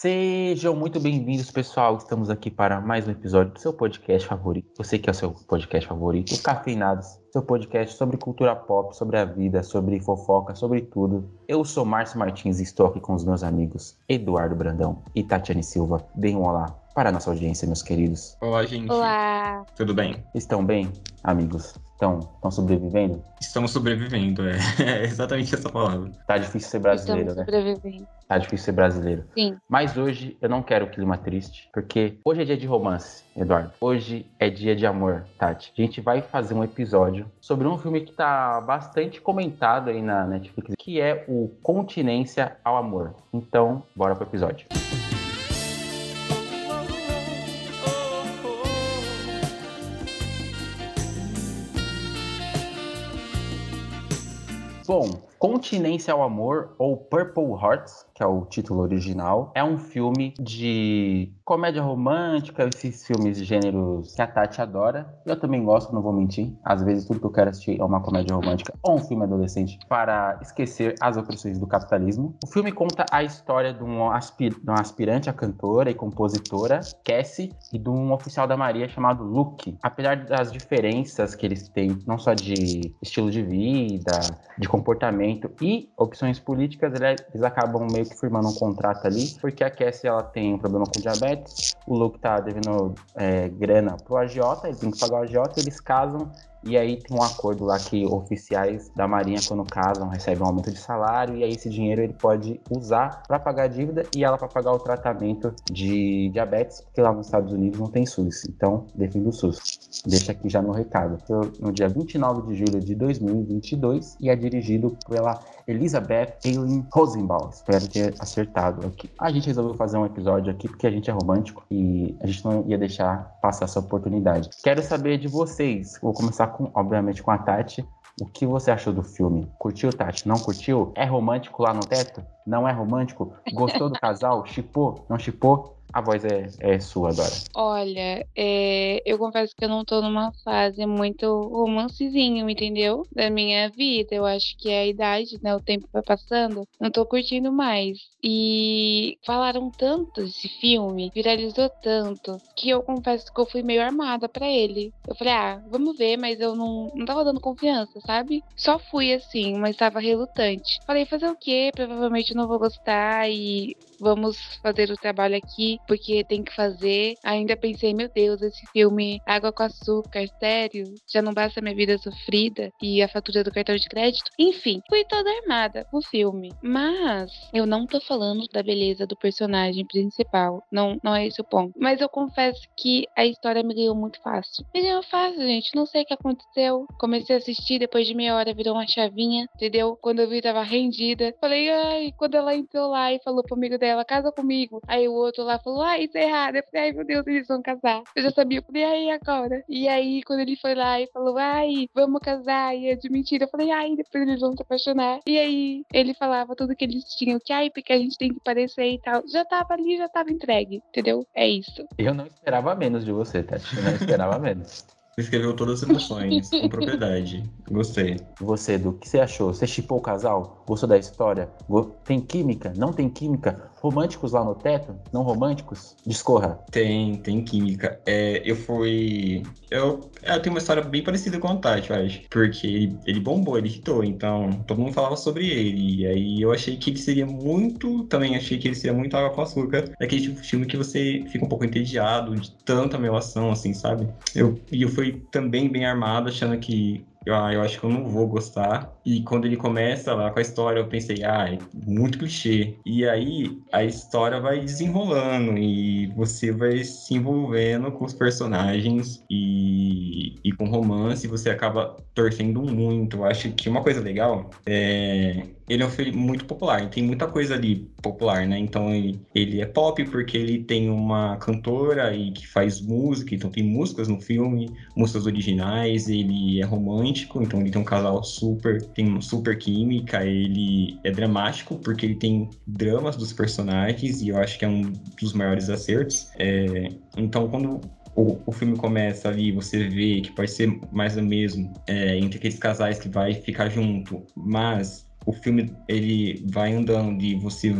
Sejam muito bem-vindos, pessoal. Estamos aqui para mais um episódio do seu podcast favorito. Você que é o seu podcast favorito, o Cafeinados, seu podcast sobre cultura pop, sobre a vida, sobre fofoca, sobre tudo. Eu sou Márcio Martins e estou aqui com os meus amigos Eduardo Brandão e Tatiane Silva. Deem um olá para a nossa audiência, meus queridos. Olá, gente. Olá. Tudo bem? Estão bem, amigos? Estão, estão sobrevivendo? Estamos sobrevivendo, é. é exatamente essa palavra. Tá difícil ser brasileiro, Estamos né? sobrevivendo. Tá difícil ser brasileiro. Sim. Mas hoje eu não quero clima triste, porque hoje é dia de romance, Eduardo. Hoje é dia de amor, Tati. A gente vai fazer um episódio sobre um filme que tá bastante comentado aí na Netflix, que é o Continência ao Amor. Então, bora pro episódio. Bom, Continência ao Amor, ou Purple Hearts, que é o título original, é um filme de comédia romântica, esses filmes de gêneros que a Tati adora. Eu também gosto, não vou mentir. Às vezes tudo que eu quero assistir é uma comédia romântica ou um filme adolescente para esquecer as opressões do capitalismo. O filme conta a história de, um aspi- de uma aspirante a cantora e compositora, Cassie, e de um oficial da Maria chamado Luke. Apesar das diferenças que eles têm, não só de estilo de vida, de comportamento e opções políticas, ele- eles acabam meio que firmando um contrato ali, porque a Cassie ela tem um problema com diabetes, o Luke tá devendo é, grana pro agiota, ele tem que pagar o agiota, eles casam e aí tem um acordo lá que oficiais da Marinha, quando casam, recebem um aumento de salário, e aí esse dinheiro ele pode usar para pagar a dívida e ela para pagar o tratamento de diabetes, porque lá nos Estados Unidos não tem SUS. Então, defendo o SUS. Deixa aqui já meu recado. Foi no dia 29 de julho de 2022 e é dirigido pela Elizabeth Eileen Rosenbaum. Espero ter acertado aqui. A gente resolveu fazer um episódio aqui porque a gente é romântico e a gente não ia deixar passar essa oportunidade. Quero saber de vocês. Vou começar com, obviamente, com a Tati. O que você achou do filme? Curtiu, Tati? Não curtiu? É romântico lá no teto? Não é romântico? Gostou do casal? Chipou? Não chipou? A voz é, é sua, Dora. Olha, é, eu confesso que eu não tô numa fase muito romancezinho, entendeu? Da minha vida. Eu acho que é a idade, né? O tempo vai passando. Não tô curtindo mais. E falaram tanto desse filme, viralizou tanto, que eu confesso que eu fui meio armada pra ele. Eu falei, ah, vamos ver, mas eu não, não tava dando confiança, sabe? Só fui assim, mas tava relutante. Falei, fazer o quê? Provavelmente não vou gostar e vamos fazer o trabalho aqui porque tem que fazer. Ainda pensei, meu Deus, esse filme Água com Açúcar, sério? Já não basta minha vida sofrida e a fatura do cartão de crédito? Enfim, fui toda armada no filme. Mas eu não tô falando da beleza do personagem principal. Não, não é esse o ponto. Mas eu confesso que a história me ganhou muito fácil. Me ganhou fácil, gente. Não sei o que aconteceu. Comecei a assistir, depois de meia hora virou uma chavinha, entendeu? Quando eu vi, tava rendida. Falei, ai, quando ela entrou lá e falou pro amigo dela, casa comigo. Aí o outro lá falou, ai, isso é errado. Eu falei, ai, meu Deus, eles vão casar. Eu já sabia, eu falei, ai, agora? E aí, quando ele foi lá e falou, ai, vamos casar, e é de mentira, eu falei, ai, depois eles vão se apaixonar. E aí, ele falava tudo que eles tinham, que ai, porque a gente tem que parecer e tal. Já tava ali, já tava entregue, entendeu? É isso. Eu não esperava menos de você, Tati. Eu não esperava menos. Você escreveu todas as emoções, com propriedade. Gostei. Você, Edu, o que você achou? Você chipou o casal? Gostou da história? Tem química? Não tem química? Românticos lá no teto? Não românticos? Discorra. Tem, tem química. É, eu fui. Eu, eu tenho uma história bem parecida com o Tati, eu acho. Porque ele, ele bombou, ele hitou, então todo mundo falava sobre ele. E aí eu achei que ele seria muito. Também achei que ele seria muito água com açúcar. Daquele tipo de filme que você fica um pouco entediado de tanta melação, assim, sabe? Eu, e eu fui também bem armado, achando que. Ah, eu acho que eu não vou gostar. E quando ele começa lá com a história, eu pensei, ah, é muito clichê. E aí a história vai desenrolando e você vai se envolvendo com os personagens e, e com romance, você acaba torcendo muito. Eu acho que uma coisa legal é. Ele é um filme muito popular, tem muita coisa ali popular, né? Então ele, ele é pop porque ele tem uma cantora e que faz música, então tem músicas no filme, músicas originais, ele é romântico, então ele tem um casal super, tem super química, ele é dramático porque ele tem dramas dos personagens e eu acho que é um dos maiores acertos. É, então quando o, o filme começa ali, você vê que pode ser mais o mesmo é, entre aqueles casais que vai ficar junto, mas o filme ele vai andando e você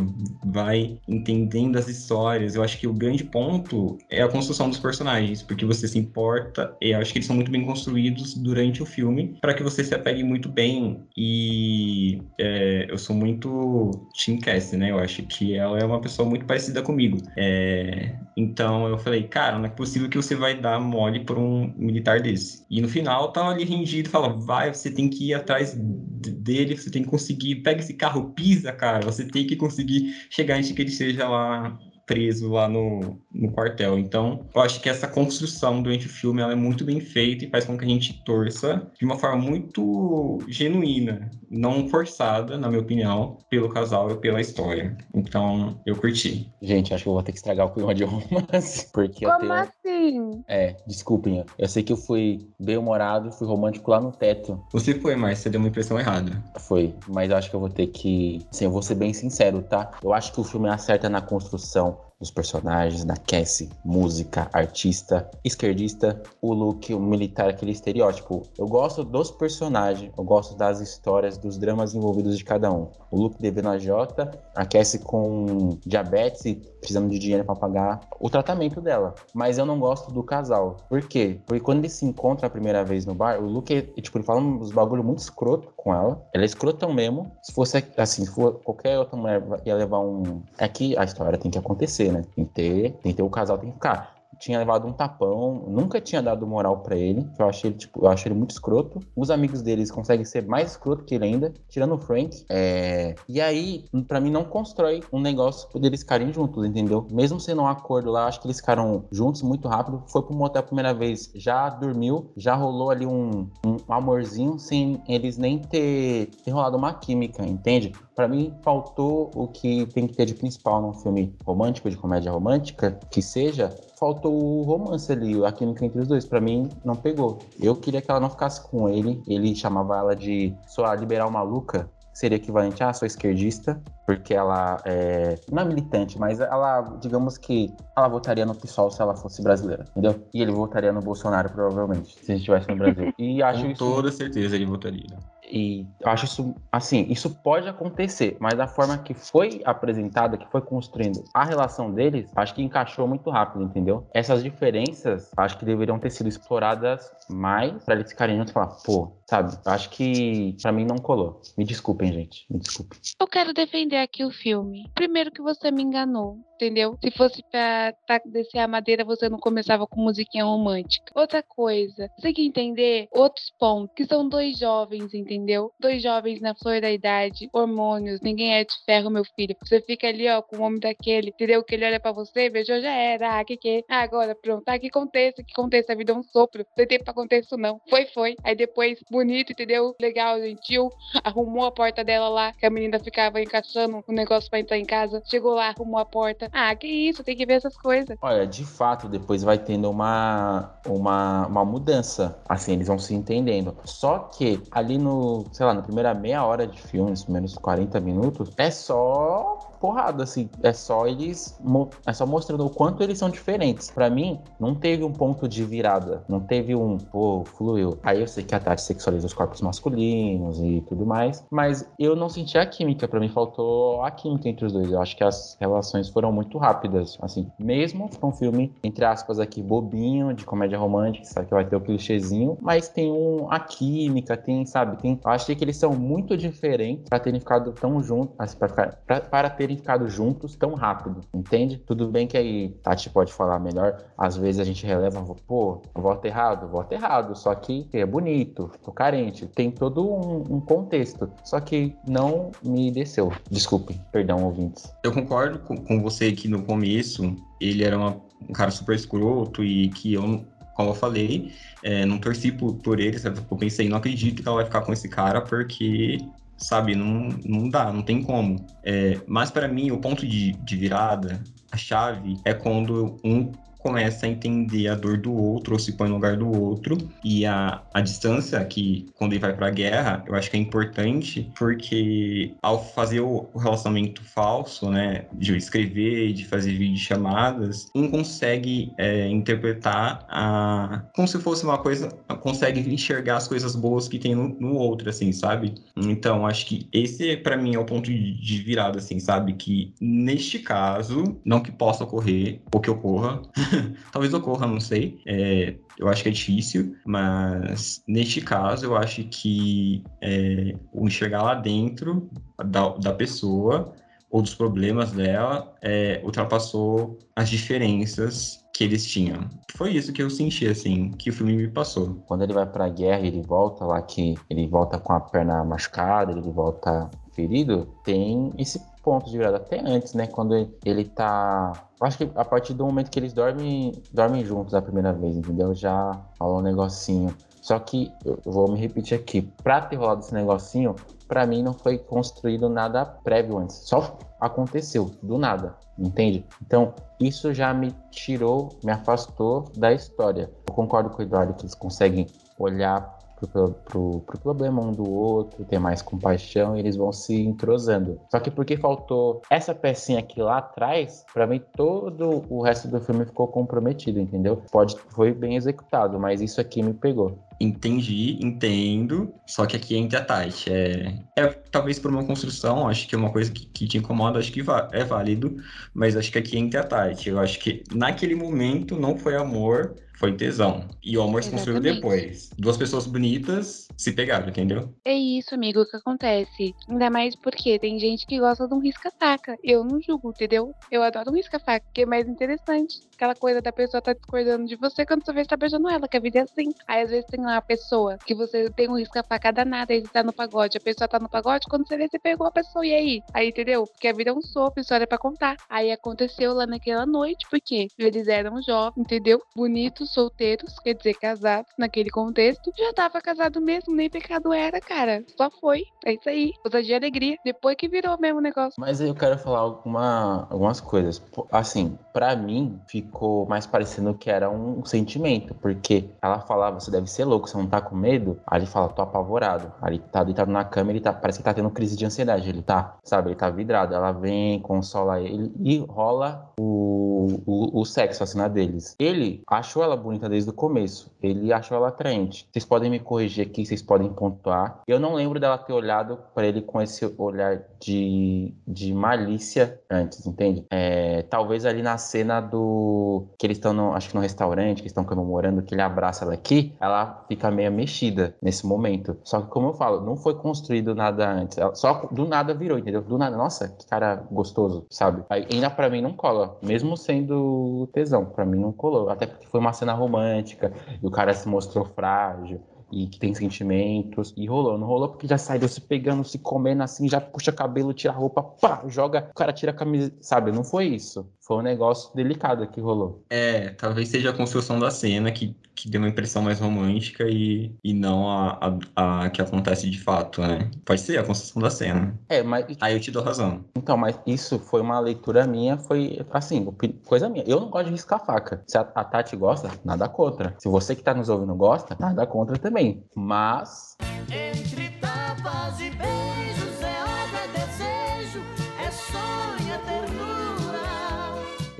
vai entendendo as histórias. Eu acho que o grande ponto é a construção dos personagens, porque você se importa, eu acho que eles são muito bem construídos durante o filme para que você se apegue muito bem. E é, eu sou muito Tim Cassie, né? Eu acho que ela é uma pessoa muito parecida comigo. É, então eu falei, cara, não é possível que você vai dar mole por um militar desse. E no final tava ali rendido, fala, vai, você tem que ir atrás dele, você tem que conseguir, pega esse carro, pisa, cara, você tem que conseguir chegar antes que ele seja lá preso lá no, no quartel. Então, eu acho que essa construção durante o filme ela é muito bem feita e faz com que a gente torça de uma forma muito genuína, não forçada, na minha opinião, pelo casal e pela história. Então, eu curti. Gente, acho que eu vou ter que estragar o clima de romance, porque Como eu tenho... assim? É, desculpem, eu sei que eu fui bem humorado, fui romântico lá no teto. Você foi, mas você deu uma impressão errada. Foi, mas eu acho que eu vou ter que. Assim, eu vou ser bem sincero, tá? Eu acho que o filme acerta na construção dos personagens, da Cassie, música, artista, esquerdista, o look, o militar, aquele estereótipo. Eu gosto dos personagens, eu gosto das histórias, dos dramas envolvidos de cada um. O look devendo a Jota, a Cassie com diabetes e precisando de dinheiro para pagar o tratamento dela. Mas eu não gosto do casal. Por quê? Porque quando eles se encontram a primeira vez no bar, o Luke, tipo, ele fala uns bagulho muito escroto com ela. Ela é escrotão mesmo. Se fosse assim, se for qualquer outra mulher ia levar um. É que a história tem que acontecer, né? Tem que ter, tem que ter o casal, tem que ficar tinha levado um tapão, nunca tinha dado moral para ele. Eu achei ele, tipo, eu acho ele muito escroto. Os amigos deles conseguem ser mais escroto que ele ainda, tirando o Frank. É... E aí, para mim, não constrói um negócio deles ficarem juntos, entendeu? Mesmo sendo um acordo lá, acho que eles ficaram juntos muito rápido. Foi pro motel a primeira vez, já dormiu, já rolou ali um, um amorzinho sem eles nem ter, ter rolado uma química, entende? Para mim, faltou o que tem que ter de principal num filme romântico, de comédia romântica, que seja, faltou o romance ali, a química entre os dois. Para mim, não pegou. Eu queria que ela não ficasse com ele. Ele chamava ela de sua liberal maluca. Seria equivalente a sua esquerdista, porque ela é, não é militante, mas ela, digamos que ela votaria no PSOL se ela fosse brasileira, entendeu? E ele votaria no Bolsonaro, provavelmente, se a gente estivesse no Brasil. E acho Com isso toda certeza ele votaria. E eu acho isso, assim, isso pode acontecer, mas a forma que foi apresentada, que foi construindo a relação deles, acho que encaixou muito rápido, entendeu? Essas diferenças, acho que deveriam ter sido exploradas mais pra eles ficarem juntos e falar, pô, sabe? Acho que pra mim não colou. Me desculpem, gente, me desculpem. Eu quero defender aqui o filme. Primeiro que você me enganou, entendeu? Se fosse pra tá, descer a madeira, você não começava com musiquinha romântica. Outra coisa, você tem que entender outros pontos, que são dois jovens, entendeu? Dois jovens na flor da idade, hormônios, ninguém é de ferro, meu filho. Você fica ali, ó, com o homem daquele, entendeu? Que ele olha pra você, beijou, já era. Ah, que que? Ah, agora, pronto. Ah, que aconteça, que aconteça. A vida é um sopro. Não tem tempo pra acontecer isso, não. Foi, foi. Aí depois, bonito, entendeu? Legal, gentil. Arrumou a porta dela lá, que a menina ficava encaixando o negócio pra entrar em casa. Chegou lá, arrumou a porta. Ah, que isso, tem que ver essas coisas. Olha, de fato, depois vai tendo uma, uma, uma mudança. Assim, eles vão se entendendo. Só que ali no, sei lá, na primeira meia hora de filme, nos primeiros 40 minutos, é só porrada, assim. É só eles. É só mostrando o quanto eles são diferentes. Pra mim, não teve um ponto de virada. Não teve um, pô, fluiu. Aí eu sei que a Tati sexualiza os corpos masculinos e tudo mais. Mas eu não senti a química. Pra mim, faltou a química entre os dois. Eu acho que as relações foram muito rápidas. Assim, mesmo pra um filme, entre aspas, aqui, bobinho, de comédia romântica, sabe que vai ter o clichêzinho. Mas tem um, a química, tem, sabe? Tem, eu achei que eles são muito diferentes pra terem ficado tão juntos. Assim, pra ficar, pra- para terem ficado juntos tão rápido, entende? Tudo bem que aí Tati pode falar melhor. Às vezes a gente releva, pô, voto errado, voto errado. Só que é bonito, tô carente. Tem todo um, um contexto. Só que não me desceu. Desculpem, perdão, ouvintes. Eu concordo com, com você que no começo ele era uma- um cara super escroto e que eu, como eu falei, é, não torci por, por ele, sabe? Eu pensei, não acredito que ela vai ficar com esse cara porque, sabe, não, não dá, não tem como. É, mas para mim, o ponto de, de virada, a chave, é quando um começa a entender a dor do outro, ou se põe no lugar do outro. E a, a distância, que quando ele vai pra guerra, eu acho que é importante, porque ao fazer o, relacionamento falso, né, de escrever, de fazer videochamadas, um consegue é, interpretar a, como se fosse uma coisa, consegue enxergar as coisas boas que tem no, no outro, assim, sabe? Então, acho que esse, para mim, é o ponto de virada, assim, sabe? Que neste caso, não que possa ocorrer, ou que ocorra, talvez ocorra, não sei, é, eu acho que é difícil, mas neste caso eu acho que é, o enxergar lá dentro da, da pessoa ou dos problemas dela é, ultrapassou as diferenças que eles tinham. Foi isso que eu senti, assim, que o filme me passou. Quando ele vai pra guerra, ele volta lá que ele volta com a perna machucada, ele volta ferido, tem esse ponto de virada até antes, né? Quando ele tá. Eu acho que a partir do momento que eles dormem, dormem juntos a primeira vez, entendeu? Já falou um negocinho. Só que, eu vou me repetir aqui, pra ter rolado esse negocinho, para mim não foi construído nada prévio antes. Só aconteceu, do nada, entende? Então, isso já me tirou, me afastou da história. Eu concordo com o Eduardo que eles conseguem olhar pro, pro problema um do outro, ter mais compaixão e eles vão se entrosando. Só que porque faltou essa pecinha aqui lá atrás, para mim todo o resto do filme ficou comprometido, entendeu? Pode foi bem executado, mas isso aqui me pegou. Entendi, entendo. Só que aqui entra a Tati. É, é talvez por uma construção, acho que é uma coisa que, que te incomoda, acho que é válido, mas acho que aqui entra a Tati. Eu acho que naquele momento não foi amor, foi tesão. E o amor se construiu depois. Duas pessoas bonitas se pegaram, entendeu? É isso, amigo, que acontece. Ainda mais porque tem gente que gosta de um risca-faca. Eu não julgo, entendeu? Eu adoro um risca-faca, que é mais interessante. Aquela coisa da pessoa tá discordando de você quando você vê que tá beijando ela, que a vida é assim. Aí às vezes tem lá a pessoa que você tem um risca-faca danado, aí você tá no pagode, a pessoa tá no pagode, quando você vê, você pegou a pessoa, e aí? Aí, entendeu? Porque a vida é um sopro, história pra contar. Aí aconteceu lá naquela noite, porque eles eram jovens, entendeu? Bonitos, solteiros, quer dizer, casados naquele contexto. Já tava casado mesmo, nem pecado era, cara. Só foi. É isso aí. Usa de alegria. Depois que virou mesmo negócio. Mas eu quero falar alguma, algumas coisas. Assim, para mim, ficou mais parecendo que era um sentimento. Porque ela falava, você deve ser louco, você não tá com medo? Aí ele fala, tô apavorado. Aí ele tá deitado na cama, ele tá, parece que tá tendo crise de ansiedade. Ele tá, sabe, ele tá vidrado. Ela vem, consola ele e rola o, o, o sexo, assim, na deles. Ele achou ela bonita desde o começo. Ele achou ela atraente. Vocês podem me corrigir aqui, vocês podem pontuar. Eu não lembro dela ter olhado para ele com esse olhar de, de malícia antes, entende? É, talvez ali na cena do. que eles estão, acho que no restaurante, que estão comemorando, que ele abraça ela aqui, ela fica meio mexida nesse momento. Só que, como eu falo, não foi construído nada antes. Ela só do nada virou, entendeu? Do nada, nossa, que cara gostoso, sabe? Aí, ainda para mim não cola, mesmo sendo tesão, para mim não colou. Até porque foi uma cena romântica e o cara se mostrou frágil e que tem sentimentos. E rolou, não rolou porque já saiu se pegando, se comendo assim, já puxa cabelo, tira roupa, pá, joga, o cara tira a camisa, sabe? Não foi isso. Foi um negócio delicado que rolou. É, talvez seja a construção da cena que, que deu uma impressão mais romântica e, e não a, a, a que acontece de fato, né? Pode ser a construção da cena. É, mas. Aí eu te dou razão. Então, mas isso foi uma leitura minha, foi assim, coisa minha. Eu não gosto de riscar faca. Se a, a Tati gosta, nada contra. Se você que tá nos ouvindo gosta, nada contra também. Mas. Entre tapas e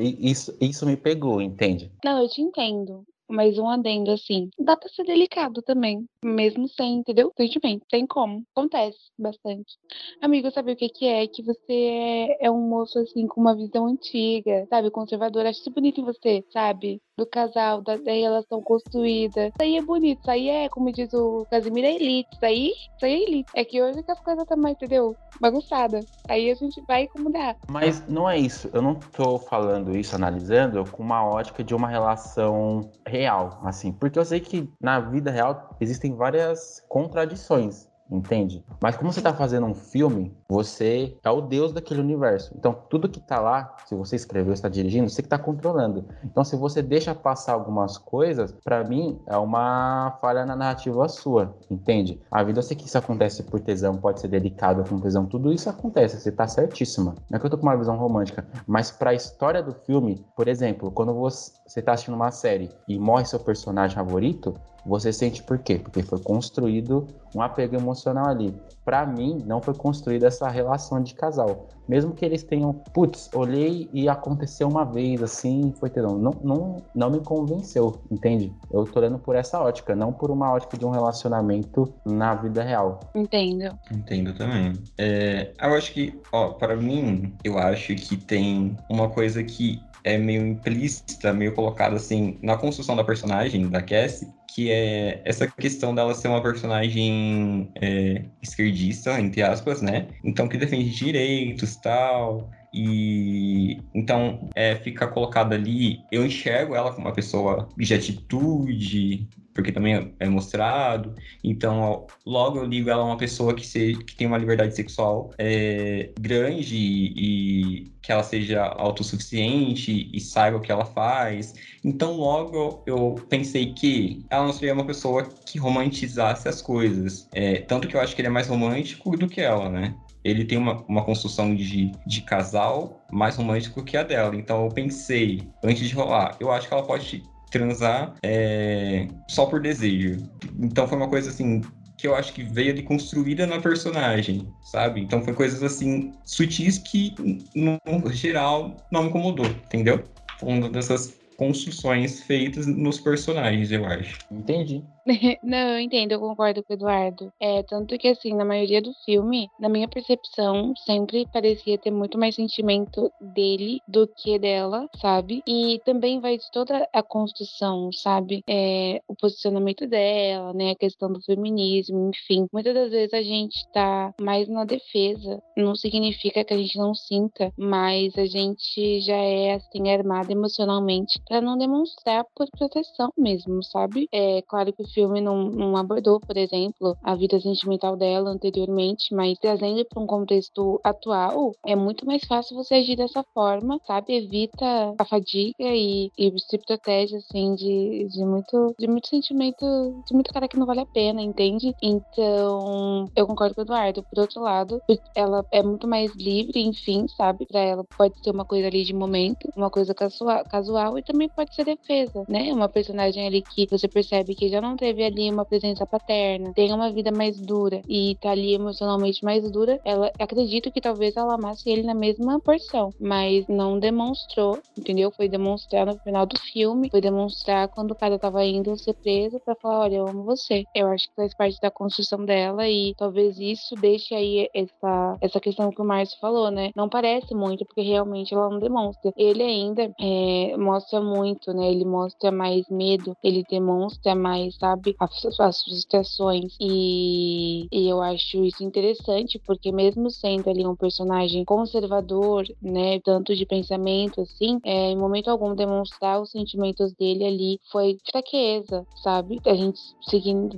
isso, isso me pegou, entende? Não, eu te entendo. Mas um adendo assim, dá pra ser delicado também, mesmo sem, entendeu? Sentimento, tem como, acontece bastante. Amigo, sabe o que que é? Que você é, é um moço assim com uma visão antiga, sabe, conservadora. Acho isso bonito em você, sabe? Do casal, da, da, relação construída. Isso aí é bonito, isso aí é, como diz o Casimiro, é elite. Isso aí, isso aí é elite. É que hoje que as coisas estão mais, entendeu? Bagunçada. Aí a gente vai como dá. Mas não é isso. Eu não tô falando isso, analisando com uma ótica de uma relação real assim, porque eu sei que na vida real existem várias contradições entende? Mas como você tá fazendo um filme, você é o deus daquele universo. Então, tudo que tá lá, se você escreveu, está dirigindo, você que tá controlando. Então, se você deixa passar algumas coisas, para mim é uma falha na narrativa sua, entende? A vida, eu sei que isso acontece por tesão, pode ser delicado com tesão, tudo isso acontece, você tá certíssima. Não é que eu tô com uma visão romântica, mas para a história do filme, por exemplo, quando você, você tá assistindo uma série e morre seu personagem favorito, você sente por quê? Porque foi construído um apego emocional ali. Para mim, não foi construída essa relação de casal. Mesmo que eles tenham, putz, olhei e aconteceu uma vez assim, foi ter não, não, não me convenceu, entende? Eu tô olhando por essa ótica, não por uma ótica de um relacionamento na vida real. Entendo. Entendo também. É, eu acho que, ó, para mim, eu acho que tem uma coisa que é meio implícita, meio colocada assim na construção da personagem da Cassie, que é essa questão dela ser uma personagem é, esquerdista, entre aspas, né? Então que defende direitos tal. E então é, fica colocada ali. Eu enxergo ela como uma pessoa de atitude, porque também é mostrado. Então, logo eu ligo ela a uma pessoa que, se, que tem uma liberdade sexual é, grande e, e, que ela seja autossuficiente e saiba o que ela faz. Então, logo eu pensei que ela não seria uma pessoa que romantizasse as coisas. É, tanto que eu acho que ele é mais romântico do que ela, né? Ele tem uma, uma construção de, de casal mais romântico que a dela. Então eu pensei, antes de rolar, eu acho que ela pode transar é, só por desejo. Então foi uma coisa assim que eu acho que veio de construída na personagem, sabe? Então foi coisas assim sutis que no geral não me incomodou, entendeu? Foi uma dessas construções feitas nos personagens, eu acho. Entendi. Não, eu entendo, eu concordo com o Eduardo. É, tanto que, assim, na maioria do filme, na minha percepção, sempre parecia ter muito mais sentimento dele do que dela, sabe? E também vai de toda a construção, sabe? É, o posicionamento dela, né? A questão do feminismo, enfim. Muitas das vezes a gente tá mais na defesa. Não significa que a gente não sinta, mas a gente já é, assim, armada emocionalmente para não demonstrar por proteção mesmo, sabe? É claro que o filme não, não abordou, por exemplo, a vida sentimental dela anteriormente, mas trazendo para um contexto atual, é muito mais fácil você agir dessa forma, sabe? Evita a fadiga e, e se protege, assim, de, de, muito, de muito sentimento, de muito cara que não vale a pena, entende? Então, eu concordo com o Eduardo. Por outro lado, ela é muito mais livre, enfim, sabe? Para ela pode ser uma coisa ali de momento, uma coisa casual, casual e também pode ser defesa, né? Uma personagem ali que você percebe que já não teve ali uma presença paterna, tem uma vida mais dura e tá ali emocionalmente mais dura, ela acredito que talvez ela amasse ele na mesma porção, mas não demonstrou, entendeu? Foi demonstrar no final do filme, foi demonstrar quando o cara tava indo ser preso para falar, olha, eu amo você. Eu acho que faz parte da construção dela e talvez isso deixe aí essa, essa questão que o Márcio falou, né? Não parece muito, porque realmente ela não demonstra. Ele ainda é, mostra muito, né? Ele mostra mais medo, ele demonstra mais? Sabe as, as frustrações. E, e eu acho isso interessante, porque mesmo sendo ali um personagem conservador, né, tanto de pensamento assim, é, em momento algum demonstrar os sentimentos dele ali foi fraqueza, sabe? A gente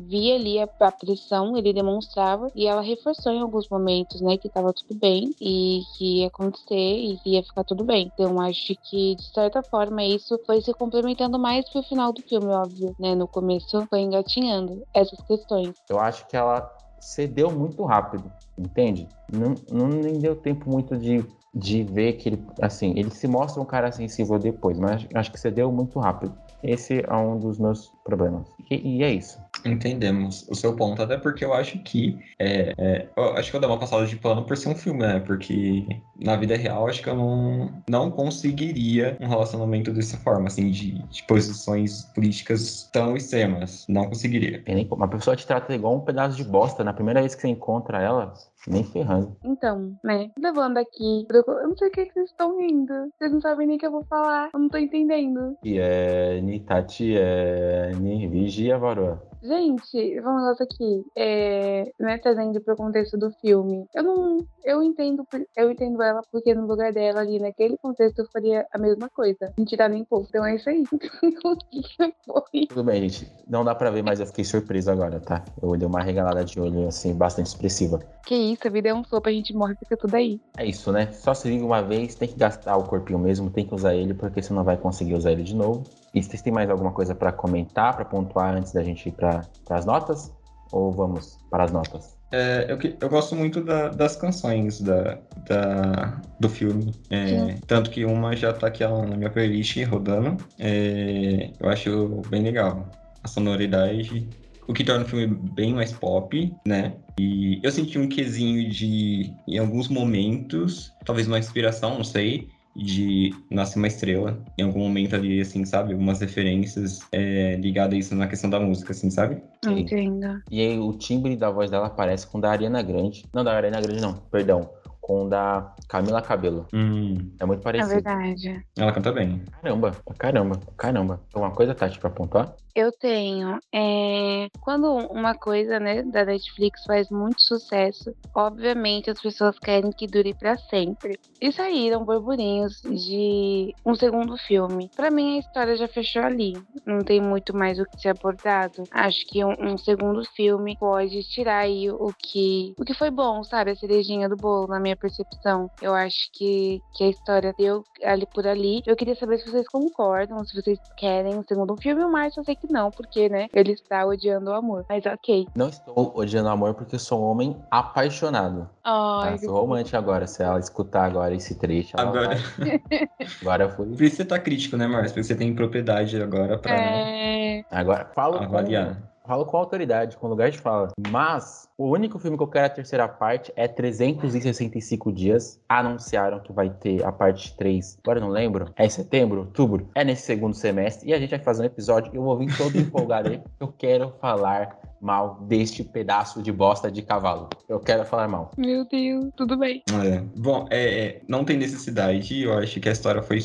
via ali a, a pressão, ele demonstrava, e ela reforçou em alguns momentos, né, que tava tudo bem e que ia acontecer e que ia ficar tudo bem. Então acho que, de certa forma, isso foi se complementando mais pro final do filme, óbvio, né? No começo foi engatinhando essas questões. Eu acho que ela cedeu muito rápido, entende? Não, não nem deu tempo muito de, de ver que ele, assim, ele se mostra um cara sensível depois, mas acho que cedeu muito rápido. Esse é um dos meus problemas. E, e é isso. Entendemos o seu ponto, até porque eu acho que. É, é, eu acho que eu dou uma passada de pano por ser um filme, né? Porque na vida real acho que eu não, não conseguiria um relacionamento dessa forma, assim, de, de posições políticas tão extremas. Não conseguiria. Uma pessoa te trata igual um pedaço de bosta. Na primeira vez que você encontra ela, nem ferrando. Então, né? Levando aqui. Eu não sei o que, vocês estão rindo. Vocês não sabem nem o que eu vou falar. Eu não tô entendendo. E é. Nitati é. Vigia Varoa. Gente, vamos lá aqui. É, né, trazendo para o contexto do filme. Eu não. Eu entendo, eu entendo ela porque no lugar dela ali, naquele contexto, eu faria a mesma coisa. Não tirar nem pouco. Então é isso aí. Foi. Tudo bem, gente. Não dá pra ver, mas eu fiquei surpreso agora, tá? Eu dei uma regalada de olho, assim, bastante expressiva. Que isso, a vida é um sopro, a gente morre e fica tudo aí. É isso, né? Só se vive uma vez, tem que gastar o corpinho mesmo, tem que usar ele, porque você não vai conseguir usar ele de novo. E vocês têm mais alguma coisa pra comentar, pra pontuar antes da gente ir pra, pras notas? Ou vamos para as notas? É, eu, eu gosto muito da- das canções da, da- do filme. É, tanto que uma já tá aqui ó, na minha playlist rodando. É, eu acho bem legal. A sonoridade. O que torna o filme bem mais pop, né? E eu senti um quesinho de, em alguns momentos, talvez uma inspiração, não sei, de Nasce uma Estrela. Em algum momento ali, assim, sabe? Algumas referências é, ligadas a isso na questão da música, assim, sabe? Entendo. E aí o timbre da voz dela parece com o da Ariana Grande. Não, da Ariana Grande não, perdão. Com o da Camila Cabello. Hum, É muito É parecido. verdade. ela canta bem. Caramba, caramba, caramba. Uma coisa, Tati, pra pontuar? Eu tenho. é, Quando uma coisa, né, da Netflix faz muito sucesso, obviamente as pessoas querem que dure pra sempre. E saíram burburinhos de um segundo filme. Pra mim a história já fechou ali. Não tem muito mais o que ser abordado. Acho que um, um segundo filme pode tirar aí o que o que foi bom, sabe? A cerejinha do bolo, na minha percepção. Eu acho que, que a história deu ali por ali. Eu queria saber se vocês concordam, se vocês querem um segundo filme. O Márcio eu sei que não, porque, né, ele está odiando o amor. Mas ok. Não estou odiando amor porque eu sou um homem apaixonado. Ai, Tá? Sou romântico agora. Se ela escutar agora esse trecho, Agora, vai- Agora eu fui. por isso você tá crítico, né, Márcio? Porque você tem propriedade agora pra É... Agora falo com, avaliar. Falo com autoridade, com lugar de fala. Mas o único filme que eu quero a terceira parte é 365 dias. Anunciaram que vai ter a parte 3. Agora eu não lembro. É em setembro, outubro. É nesse segundo semestre. E a gente vai fazer um episódio. Eu vou vir todo empolgado aí. Eu quero falar mal deste pedaço de bosta de cavalo. Eu quero falar mal. Meu Deus, tudo bem. É. Bom, é, é, não tem necessidade. Eu acho que a história foi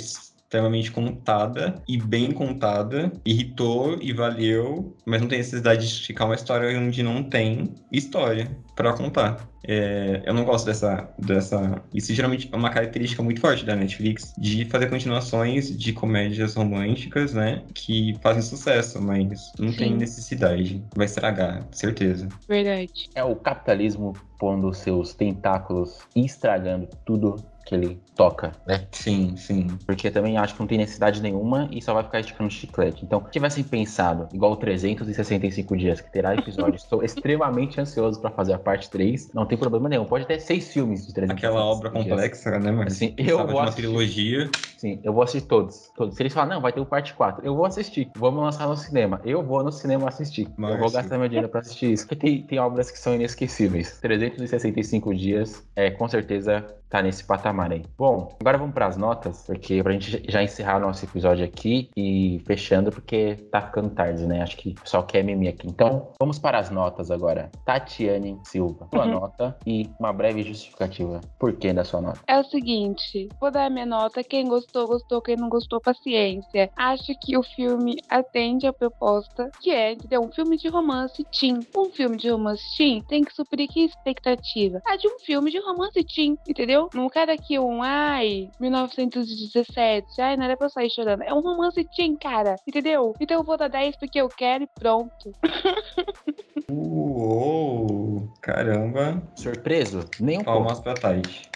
extremamente contada e bem contada. Irritou e valeu, mas não tem necessidade de ficar uma história onde não tem história pra contar. É, eu não gosto dessa, dessa. Isso geralmente é uma característica muito forte da Netflix de fazer continuações de comédias românticas, né? Que fazem sucesso, mas não tem Sim. necessidade. Vai estragar, certeza. Verdade. É o capitalismo pondo seus tentáculos e estragando tudo que ele toca, né? Sim, sim. Porque também acho que não tem necessidade nenhuma e só vai ficar esticando chiclete. Então, se tivessem pensado, igual o 365 dias, que terá episódio, estou extremamente ansioso pra fazer a parte 3. Não tem problema nenhum. Pode ter seis filmes de 365 Aquela obra dias. complexa, né, Marcio? Assim, eu vou uma assistir. trilogia. Sim, eu vou assistir todos. todos. Se eles falarem, não, vai ter o parte 4, eu vou assistir. Vamos lançar no cinema. Eu vou no cinema assistir. Eu vou gastar meu dinheiro pra assistir isso. Porque tem, tem obras que são inesquecíveis. 365 dias, é, com certeza tá nesse patamar aí. Bom, agora vamos pras notas, porque pra gente já encerrar nosso episódio aqui e fechando, porque tá ficando tarde, né? Acho que o pessoal quer mimir aqui. Então, vamos para as notas agora. Tatiane Silva, sua Uhum. nota e uma breve justificativa. Por que da sua nota? É o seguinte, vou dar a minha nota. Quem gostou, gostou. Quem não gostou, paciência. Acho que o filme atende a proposta, que é, entendeu? Um filme de romance teen. Um filme de romance teen tem que suprir que expectativa? A de um filme de romance teen, entendeu? Não quero aqui um, ai, 1917, ai, não era pra eu sair chorando. É um romance teen, cara, entendeu? Então eu vou dar 10 porque eu quero e pronto. Uou! Caramba! Surpreso? Nem um pouco. Palmas pra Tide.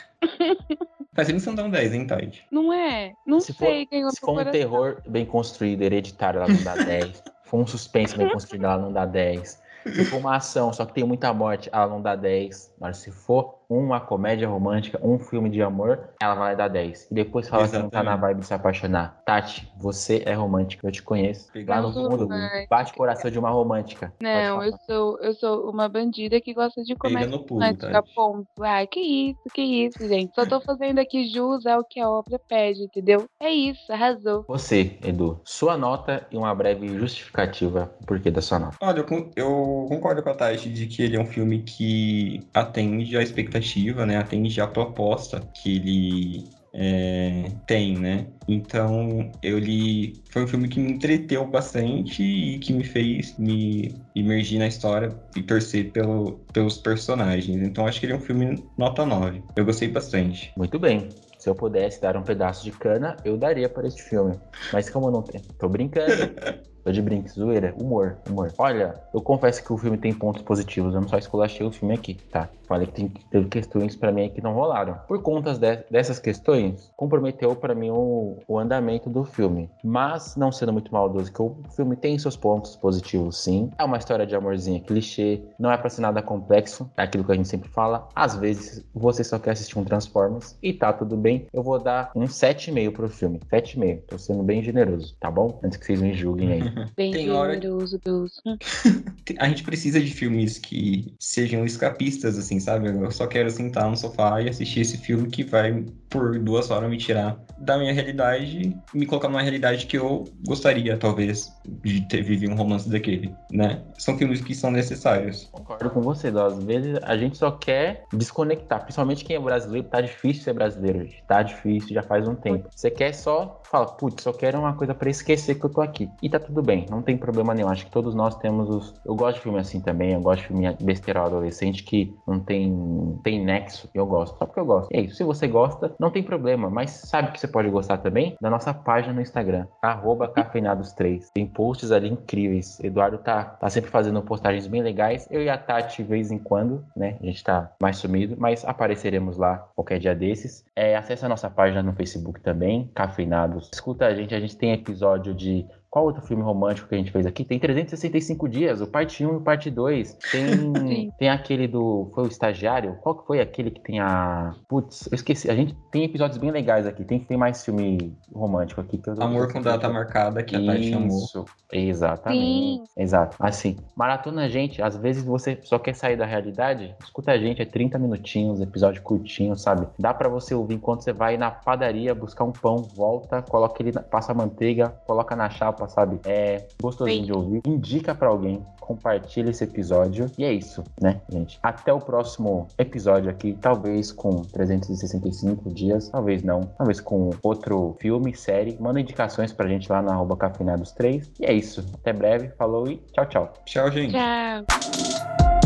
Faz tempo que você não dá um 10, hein, Tide? Não é? Não Se for- sei quem Se for um terror bem construído, hereditário, ela não dá 10. Se for um suspense bem construído, ela não dá 10. Se for uma ação, só que tem muita morte, ela não dá 10. Mas se for uma comédia romântica, um filme de amor, ela vai dar 10. E depois fala que não tá na Exatamente. vibe de se apaixonar. Tati, você é romântica, eu te conheço. Lá no fundo, bate o coração de uma romântica. Não, eu sou, eu sou uma bandida que gosta de Pega comédia no pulo, romântica, Tati. ponto. Ai, que isso, que isso, gente. Só tô fazendo aqui jus ao que a obra pede, entendeu? É isso, arrasou. Você, Edu, sua nota e uma breve justificativa por que da sua nota. Olha, eu, eu concordo com a Tati de que ele é um filme que atende à expectativa, né? Atende à proposta que ele é, tem, né? Então, eu li. Foi um filme que me entreteu bastante e que me fez me imergir na história e torcer pelo, pelos personagens. Então, acho que ele é um filme nota 9. Eu gostei bastante. Muito bem. Se eu pudesse dar um pedaço de cana, eu daria para este filme. Mas como eu não tenho. Tô brincando. Tô de brinco, zoeira, humor, humor. Olha, eu confesso que o filme tem pontos positivos, eu não só esculachei o filme aqui, tá? Falei que tem, teve questões para mim que não rolaram. Por conta de, dessas questões, comprometeu para mim o, o, andamento do filme. Mas, não sendo muito maldoso, que o filme tem seus pontos positivos, sim. É uma história de amorzinho clichê, não é pra ser nada complexo, é aquilo que a gente sempre fala. Às vezes, você só quer assistir um Transformers e tá tudo bem. Eu vou dar um 7,5 pro filme. 7,5. Tô sendo bem generoso, tá bom? Antes que vocês me julguem aí. Bem Tem hora... Deus. a gente precisa de filmes que sejam escapistas, assim, sabe? Eu só quero sentar no sofá e assistir esse filme que vai, por duas horas, me tirar da minha realidade e me colocar numa realidade que eu gostaria, talvez, de ter vivido um romance daquele, né? São filmes que são necessários. Concordo com você, Dó. Às vezes a gente só quer desconectar, principalmente quem é brasileiro, tá difícil ser brasileiro, gente. Tá difícil, já faz um tempo. Você quer só, fala, putz, só quero uma coisa para esquecer que eu tô aqui. E tá tudo bem, não tem problema nenhum. Acho que todos nós temos os. Eu gosto de filme assim também, eu gosto de filme besteira adolescente que não tem, tem nexo. Eu gosto, só porque eu gosto. E é isso. Se você gosta, não tem problema. Mas sabe que você pode gostar também? Da nossa página no Instagram, cafeinados3. Tem posts ali incríveis. Eduardo tá, tá sempre fazendo postagens bem legais. Eu e a Tati, de vez em quando, né? A gente tá mais sumido, mas apareceremos lá qualquer dia desses. É, acesse a nossa página no Facebook também, Cafeinados. Escuta a gente, a gente tem episódio de qual outro filme romântico que a gente fez aqui? Tem 365 dias, o parte 1 e o parte 2. Tem, tem aquele do. Foi o estagiário? Qual que foi aquele que tem a. Putz, eu esqueci. A gente tem episódios bem legais aqui. Tem, tem mais filme romântico aqui. Que eu Amor com data marcada, que a Tati chamou. Isso, exatamente. Sim. Exato. Assim, maratona, gente, às vezes você só quer sair da realidade, escuta a gente, é 30 minutinhos, episódio curtinho, sabe? Dá para você ouvir enquanto você vai na padaria buscar um pão, volta, coloca ele, passa manteiga, coloca na chapa sabe? É gostosinho Sim. de ouvir. Indica para alguém, compartilha esse episódio. E é isso, né, gente? Até o próximo episódio aqui, talvez com 365 dias, talvez não, talvez com outro filme, série. Manda indicações pra gente lá na arroba cafeinados3. E é isso. Até breve, falou e tchau, tchau. Tchau, gente. Tchau.